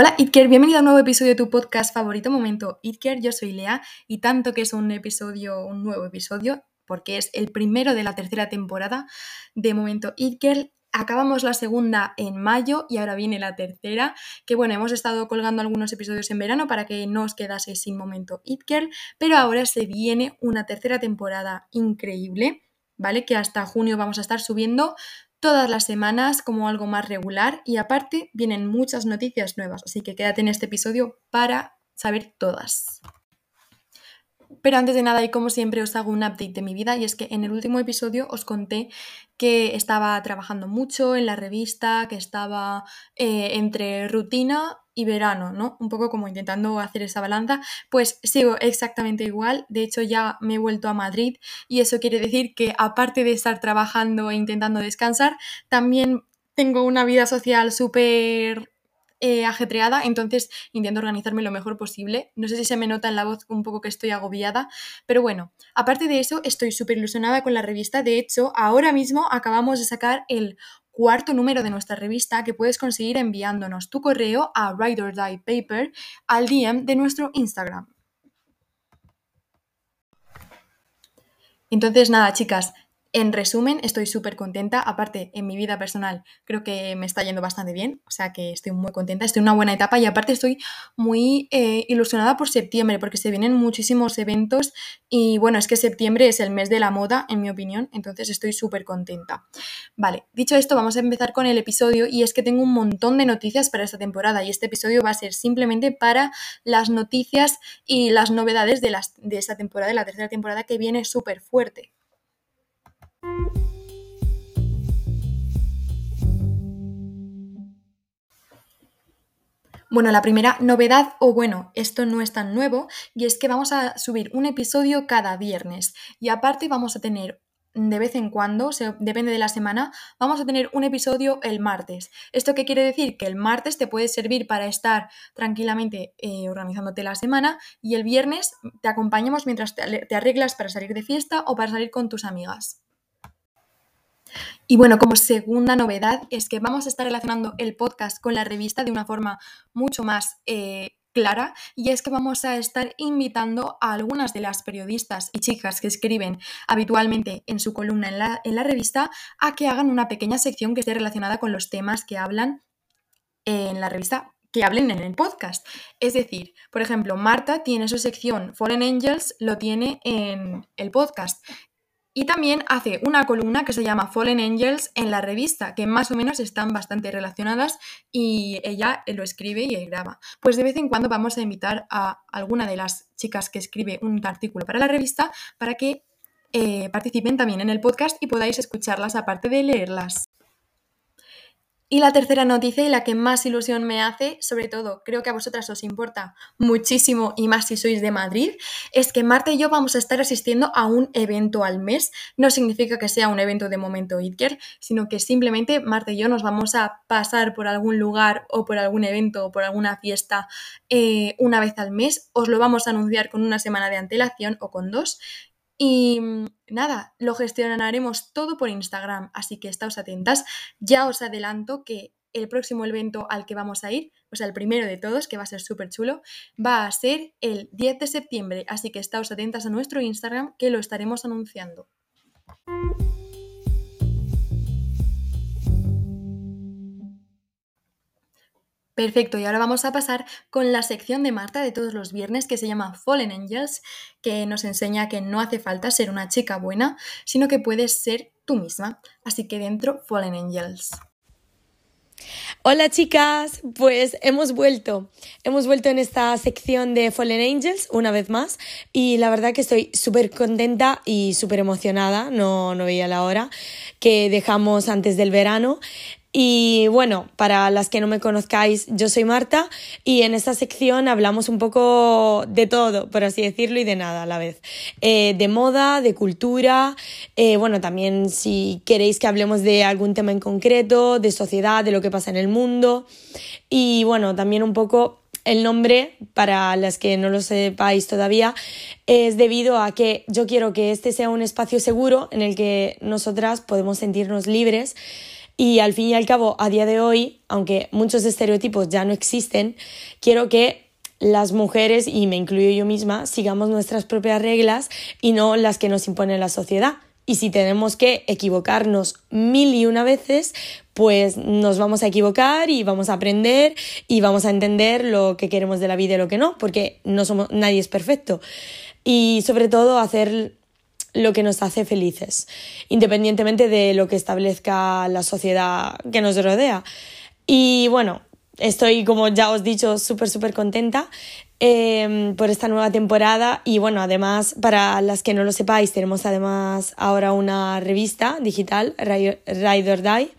Hola Itker, bienvenido a un nuevo episodio de tu podcast favorito Momento Itker. Yo soy Lea y tanto que es un episodio, un nuevo episodio, porque es el primero de la tercera temporada de Momento Itker. Acabamos la segunda en mayo y ahora viene la tercera, que bueno, hemos estado colgando algunos episodios en verano para que no os quedaseis sin Momento Itker, pero ahora se viene una tercera temporada increíble, ¿vale? Que hasta junio vamos a estar subiendo todas las semanas como algo más regular y aparte vienen muchas noticias nuevas, así que quédate en este episodio para saber todas. Pero antes de nada, y como siempre, os hago un update de mi vida y es que en el último episodio os conté que estaba trabajando mucho en la revista, que estaba eh, entre rutina y verano, ¿no? Un poco como intentando hacer esa balanza, pues sigo exactamente igual. De hecho, ya me he vuelto a Madrid y eso quiere decir que aparte de estar trabajando e intentando descansar, también tengo una vida social súper eh, ajetreada, entonces intento organizarme lo mejor posible. No sé si se me nota en la voz un poco que estoy agobiada, pero bueno, aparte de eso, estoy súper ilusionada con la revista. De hecho, ahora mismo acabamos de sacar el cuarto número de nuestra revista que puedes conseguir enviándonos tu correo a Ride or Die Paper al DM de nuestro Instagram. Entonces, nada, chicas, en resumen, estoy súper contenta. Aparte, en mi vida personal creo que me está yendo bastante bien. O sea que estoy muy contenta, estoy en una buena etapa y aparte estoy muy eh, ilusionada por septiembre porque se vienen muchísimos eventos y bueno, es que septiembre es el mes de la moda, en mi opinión. Entonces estoy súper contenta. Vale, dicho esto, vamos a empezar con el episodio y es que tengo un montón de noticias para esta temporada y este episodio va a ser simplemente para las noticias y las novedades de, las, de esta temporada, de la tercera temporada que viene súper fuerte. Bueno, la primera novedad, o bueno, esto no es tan nuevo, y es que vamos a subir un episodio cada viernes. Y aparte vamos a tener de vez en cuando, depende de la semana, vamos a tener un episodio el martes. ¿Esto qué quiere decir? Que el martes te puede servir para estar tranquilamente eh, organizándote la semana y el viernes te acompañamos mientras te arreglas para salir de fiesta o para salir con tus amigas. Y bueno, como segunda novedad es que vamos a estar relacionando el podcast con la revista de una forma mucho más eh, clara y es que vamos a estar invitando a algunas de las periodistas y chicas que escriben habitualmente en su columna en la, en la revista a que hagan una pequeña sección que esté relacionada con los temas que hablan en la revista que hablen en el podcast. Es decir, por ejemplo, Marta tiene su sección Fallen Angels, lo tiene en el podcast. Y también hace una columna que se llama Fallen Angels en la revista, que más o menos están bastante relacionadas y ella lo escribe y graba. Pues de vez en cuando vamos a invitar a alguna de las chicas que escribe un artículo para la revista para que eh, participen también en el podcast y podáis escucharlas aparte de leerlas. Y la tercera noticia y la que más ilusión me hace, sobre todo creo que a vosotras os importa muchísimo y más si sois de Madrid, es que Marta y yo vamos a estar asistiendo a un evento al mes. No significa que sea un evento de momento Itker, sino que simplemente Marta y yo nos vamos a pasar por algún lugar o por algún evento o por alguna fiesta eh, una vez al mes. Os lo vamos a anunciar con una semana de antelación o con dos. Y mm, nada, lo gestionaremos todo por Instagram, así que estáos atentas. Ya os adelanto que el próximo evento al que vamos a ir, o sea, el primero de todos, que va a ser súper chulo, va a ser el 10 de septiembre, así que estáos atentas a nuestro Instagram que lo estaremos anunciando. Perfecto, y ahora vamos a pasar con la sección de Marta de todos los viernes que se llama Fallen Angels, que nos enseña que no hace falta ser una chica buena, sino que puedes ser tú misma. Así que dentro, Fallen Angels. Hola chicas, pues hemos vuelto, hemos vuelto en esta sección de Fallen Angels una vez más y la verdad que estoy súper contenta y súper emocionada, no, no veía la hora que dejamos antes del verano y bueno, para las que no me conozcáis, yo soy Marta y en esta sección hablamos un poco de todo, por así decirlo, y de nada a la vez. Eh, de moda, de cultura, eh, bueno, también si queréis que hablemos de algún tema en concreto, de sociedad, de lo que pasa en el mundo. Y bueno, también un poco el nombre, para las que no lo sepáis todavía, es debido a que yo quiero que este sea un espacio seguro en el que nosotras podemos sentirnos libres Y al fin y al cabo, a día de hoy, aunque muchos estereotipos ya no existen, quiero que las mujeres, y me incluyo yo misma, sigamos nuestras propias reglas y no las que nos impone la sociedad. Y si tenemos que equivocarnos mil y una veces, pues nos vamos a equivocar y vamos a aprender y vamos a entender lo que queremos de la vida y lo que no, porque no somos, nadie es perfecto. Y sobre todo hacer lo que nos hace felices, independientemente de lo que establezca la sociedad que nos rodea. Y bueno, estoy, como ya os he dicho, súper, súper contenta eh, por esta nueva temporada. Y bueno, además, para las que no lo sepáis, tenemos además ahora una revista digital, Ride or Die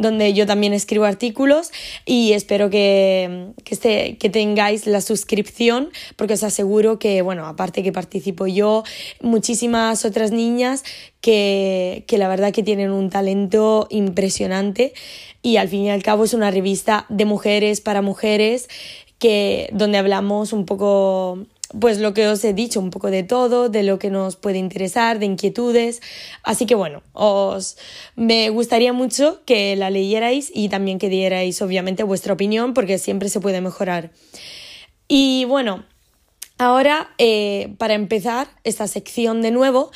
donde yo también escribo artículos y espero que, que, que tengáis la suscripción porque os aseguro que, bueno, aparte que participo yo, muchísimas otras niñas que, que la verdad que tienen un talento impresionante y al fin y al cabo es una revista de mujeres para mujeres que donde hablamos un poco pues lo que os he dicho, un poco de todo, de lo que nos puede interesar, de inquietudes. Así que bueno, os me gustaría mucho que la leyerais y también que dierais obviamente vuestra opinión porque siempre se puede mejorar. Y bueno, ahora eh, para empezar esta sección de nuevo,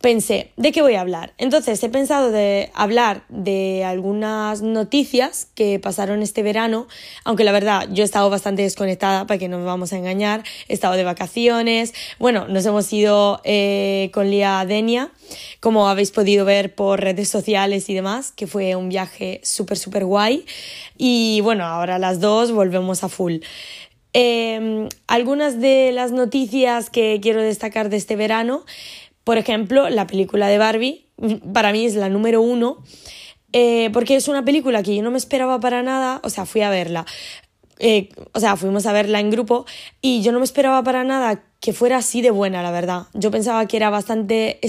pensé, ¿de qué voy a hablar? Entonces he pensado de hablar de algunas noticias que pasaron este verano, aunque la verdad yo he estado bastante desconectada, para que no nos vamos a engañar, he estado de vacaciones, bueno, nos hemos ido eh, con Lía Denia, como habéis podido ver por redes sociales y demás, que fue un viaje súper, súper guay, y bueno, ahora las dos volvemos a full. Em, algunas de las noticias que quiero destacar de este verano por ejemplo, la película de Barbie, para mí es la número uno, eh, porque es una película que yo no me esperaba para nada, o sea, fui a verla. Eh, o sea, fuimos a verla en grupo y yo no me esperaba para nada que fuera así de buena, la verdad. Yo pensaba que era bastante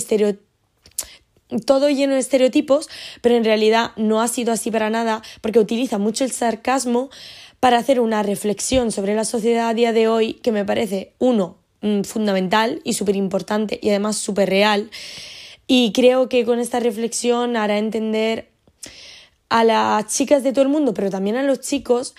todo lleno de estereotipos, pero en realidad no ha sido así para nada, porque utiliza mucho el sarcasmo para hacer una reflexión sobre la sociedad a día de hoy que me parece, uno, Mm, fundamental y súper importante y además súper real. Y creo que con esta reflexión hará entender a las chicas de todo el mundo, pero también a los chicos,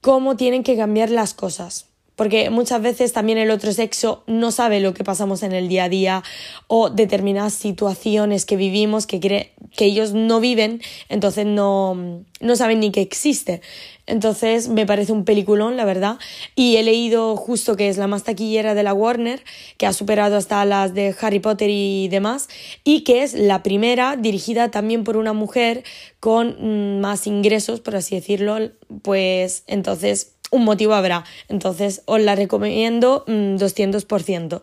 cómo tienen que cambiar las cosas. Porque muchas veces también el otro sexo no sabe lo que pasamos en el día a día o determinadas situaciones que vivimos que, que ellos no viven, entonces no, no saben ni que existe. Entonces me parece un peliculón, la verdad. Y he leído justo que es la más taquillera de la Warner, que ha superado hasta las de Harry Potter y demás, y que es la primera dirigida también por una mujer con mm, más ingresos, por así decirlo. Pues entonces un motivo habrá. Entonces os la recomiendo 200%. Mm,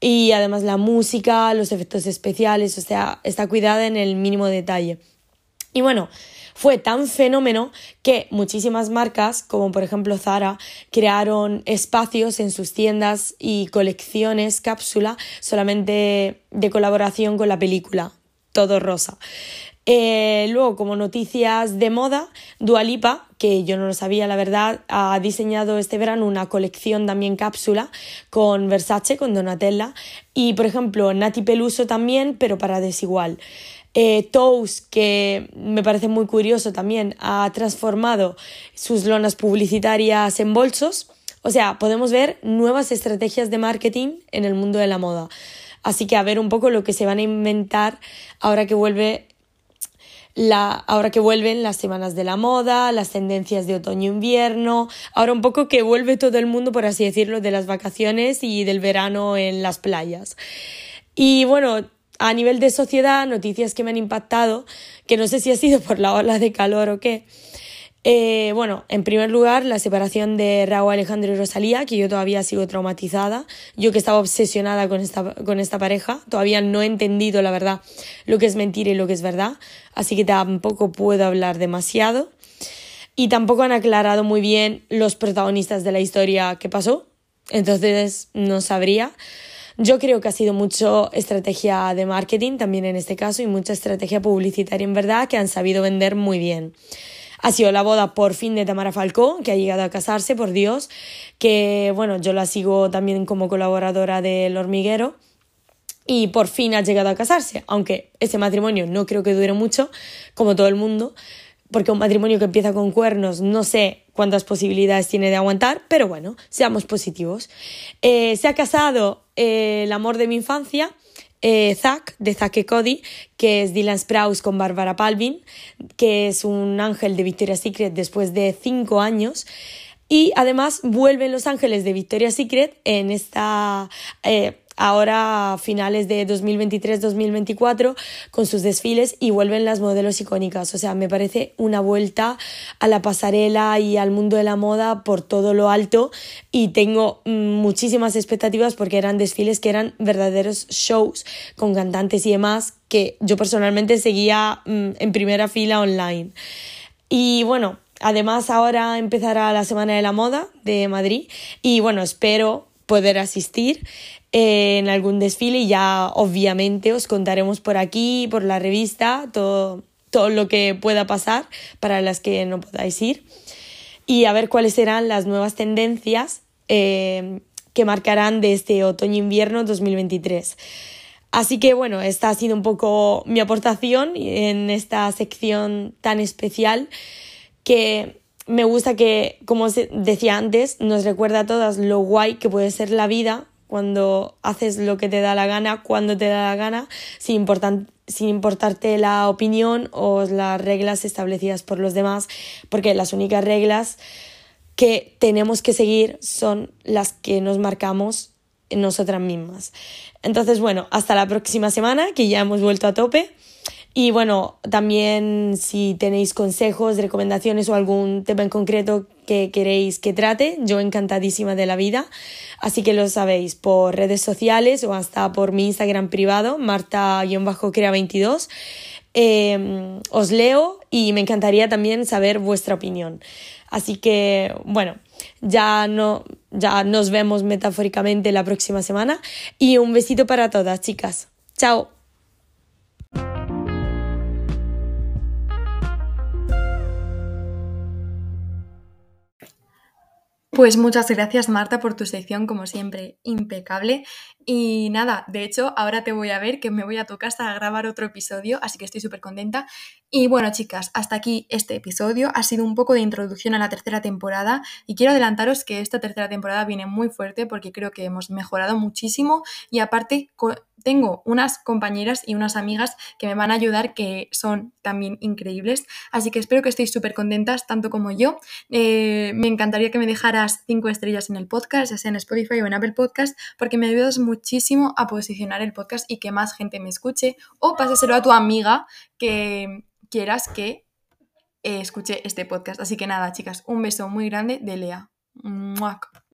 y además la música, los efectos especiales, o sea, está cuidada en el mínimo detalle. Y bueno, fue tan fenómeno que muchísimas marcas, como por ejemplo Zara, crearon espacios en sus tiendas y colecciones cápsula solamente de colaboración con la película, todo rosa. Eh, luego, como noticias de moda, Dualipa, que yo no lo sabía, la verdad, ha diseñado este verano una colección también cápsula con Versace, con Donatella, y por ejemplo, Nati Peluso también, pero para desigual. Eh, Toast, que me parece muy curioso también, ha transformado sus lonas publicitarias en bolsos. O sea, podemos ver nuevas estrategias de marketing en el mundo de la moda. Así que a ver un poco lo que se van a inventar ahora que vuelve la, ahora que vuelven las semanas de la moda, las tendencias de otoño-invierno, ahora un poco que vuelve todo el mundo, por así decirlo, de las vacaciones y del verano en las playas. Y bueno, a nivel de sociedad, noticias que me han impactado, que no sé si ha sido por la ola de calor o qué. Eh, bueno, en primer lugar, la separación de Raúl Alejandro y Rosalía, que yo todavía sigo traumatizada. Yo que estaba obsesionada con esta, con esta pareja, todavía no he entendido la verdad lo que es mentira y lo que es verdad, así que tampoco puedo hablar demasiado. Y tampoco han aclarado muy bien los protagonistas de la historia que pasó, entonces no sabría. Yo creo que ha sido mucho estrategia de marketing también en este caso y mucha estrategia publicitaria en verdad que han sabido vender muy bien. Ha sido la boda por fin de Tamara Falcó, que ha llegado a casarse, por Dios, que bueno, yo la sigo también como colaboradora del hormiguero y por fin ha llegado a casarse, aunque ese matrimonio no creo que dure mucho, como todo el mundo, porque un matrimonio que empieza con cuernos no sé cuántas posibilidades tiene de aguantar, pero bueno, seamos positivos. Eh, se ha casado eh, el amor de mi infancia, eh, Zack, de Zack y Cody, que es Dylan Sprouse con Barbara Palvin, que es un ángel de Victoria's Secret después de cinco años. Y además vuelven Los Ángeles de Victoria's Secret en esta ahora a finales de 2023-2024 con sus desfiles y vuelven las modelos icónicas. O sea, me parece una vuelta a la pasarela y al mundo de la moda por todo lo alto y tengo mm, muchísimas expectativas porque eran desfiles que eran verdaderos shows con cantantes y demás que yo personalmente seguía mm, en primera fila online. Y bueno, Además, ahora empezará la Semana de la Moda de Madrid y bueno, espero poder asistir en algún desfile y ya obviamente os contaremos por aquí, por la revista, todo, todo lo que pueda pasar para las que no podáis ir y a ver cuáles serán las nuevas tendencias eh, que marcarán de este otoño-invierno 2023. Así que bueno, esta ha sido un poco mi aportación en esta sección tan especial que me gusta que, como decía antes, nos recuerda a todas lo guay que puede ser la vida cuando haces lo que te da la gana, cuando te da la gana, sin, sin importarte la opinión o las reglas establecidas por los demás, porque las únicas reglas que tenemos que seguir son las que nos marcamos nosotras mismas. Entonces, bueno, hasta la próxima semana, que ya hemos vuelto a tope. Y bueno, también si tenéis consejos, recomendaciones o algún tema en concreto que queréis que trate, yo encantadísima de la vida. Así que lo sabéis por redes sociales o hasta por mi Instagram privado, marta-crea22. Em, os leo y me encantaría también saber vuestra opinión. Así que, bueno, ya, no, ya nos vemos metafóricamente la próxima semana y un besito para todas, chicas. Chao. Pues muchas gracias Marta por tu sección, como siempre, impecable. Y nada, de hecho, ahora te voy a ver que me voy a tu casa a grabar otro episodio, así que estoy súper contenta. Y bueno, chicas, hasta aquí este episodio. Ha sido un poco de introducción a la tercera temporada y quiero adelantaros que esta tercera temporada viene muy fuerte porque creo que hemos mejorado muchísimo y aparte tengo unas compañeras y unas amigas que me van a ayudar que son también increíbles. Así que espero que estéis súper contentas, tanto como yo. Eh, me encantaría que me dejaras cinco estrellas en el podcast, ya sea en Spotify o en Apple Podcast, porque me ayudas muchísimo a posicionar el podcast y que más gente me escuche. O pásaselo a tu amiga que quieras que eh, escuche este podcast. Así que nada, chicas, un beso muy grande de Lea.